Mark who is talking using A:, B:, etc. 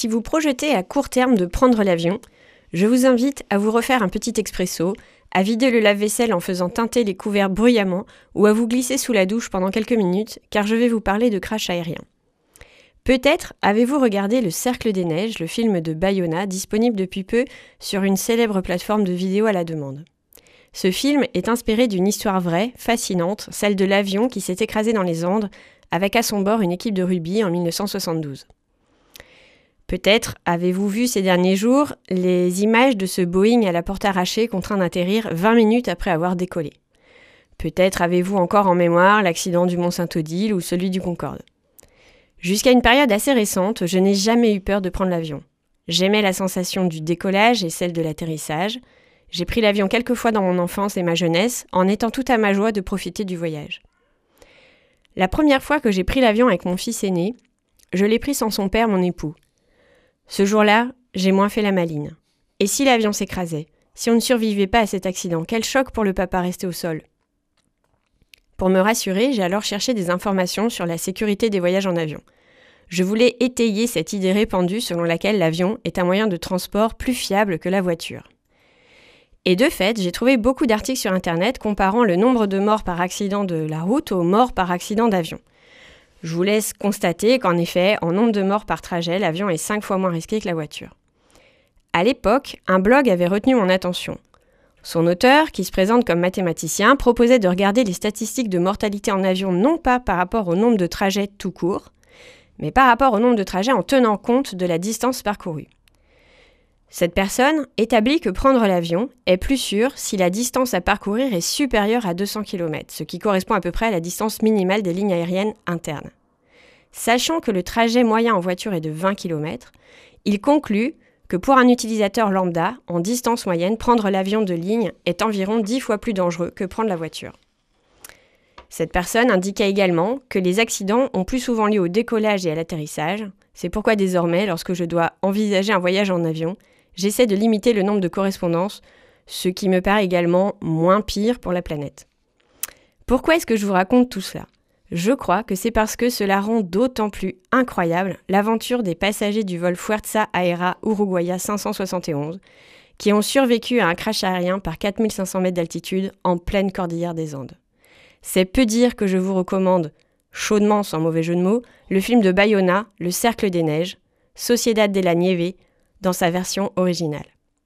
A: Si vous projetez à court terme de prendre l'avion, je vous invite à vous refaire un petit expresso, à vider le lave-vaisselle en faisant teinter les couverts bruyamment ou à vous glisser sous la douche pendant quelques minutes car je vais vous parler de crash aérien. Peut-être avez-vous regardé Le Cercle des Neiges, le film de Bayona, disponible depuis peu sur une célèbre plateforme de vidéo à la demande. Ce film est inspiré d'une histoire vraie, fascinante, celle de l'avion qui s'est écrasé dans les Andes avec à son bord une équipe de rugby en 1972. Peut-être avez-vous vu ces derniers jours les images de ce Boeing à la porte arrachée contraint d'atterrir 20 minutes après avoir décollé. Peut-être avez-vous encore en mémoire l'accident du Mont Saint-Odile ou celui du Concorde. Jusqu'à une période assez récente, je n'ai jamais eu peur de prendre l'avion. J'aimais la sensation du décollage et celle de l'atterrissage. J'ai pris l'avion quelques fois dans mon enfance et ma jeunesse, en étant tout à ma joie de profiter du voyage. La première fois que j'ai pris l'avion avec mon fils aîné, je l'ai pris sans son père, mon époux. Ce jour-là, j'ai moins fait la maline. Et si l'avion s'écrasait? Si on ne survivait pas à cet accident, quel choc pour le papa resté au sol? Pour me rassurer, j'ai alors cherché des informations sur la sécurité des voyages en avion. Je voulais étayer cette idée répandue selon laquelle l'avion est un moyen de transport plus fiable que la voiture. Et de fait, j'ai trouvé beaucoup d'articles sur Internet comparant le nombre de morts par accident de la route aux morts par accident d'avion. Je vous laisse constater qu'en effet, en nombre de morts par trajet, l'avion est 5 fois moins risqué que la voiture. À l'époque, un blog avait retenu mon attention. Son auteur, qui se présente comme mathématicien, proposait de regarder les statistiques de mortalité en avion non pas par rapport au nombre de trajets tout court, mais par rapport au nombre de trajets en tenant compte de la distance parcourue. Cette personne établit que prendre l'avion est plus sûr si la distance à parcourir est supérieure à 200 km, ce qui correspond à peu près à la distance minimale des lignes aériennes internes. Sachant que le trajet moyen en voiture est de 20 km, il conclut que pour un utilisateur lambda, en distance moyenne, prendre l'avion de ligne est environ 10 fois plus dangereux que prendre la voiture. Cette personne indiqua également que les accidents ont plus souvent lieu au décollage et à l'atterrissage. C'est pourquoi désormais, lorsque je dois envisager un voyage en avion, j'essaie de limiter le nombre de correspondances, ce qui me paraît également moins pire pour la planète. Pourquoi est-ce que je vous raconte tout cela? Je crois que c'est parce que cela rend d'autant plus incroyable l'aventure des passagers du vol Fuerza Aérea Uruguaya 571 qui ont survécu à un crash aérien par 4500 mètres d'altitude en pleine cordillère des Andes. C'est peu dire que je vous recommande, chaudement sans mauvais jeu de mots, le film de Bayona, Le Cercle des Neiges, Sociedad de la Nieve, dans sa version originale.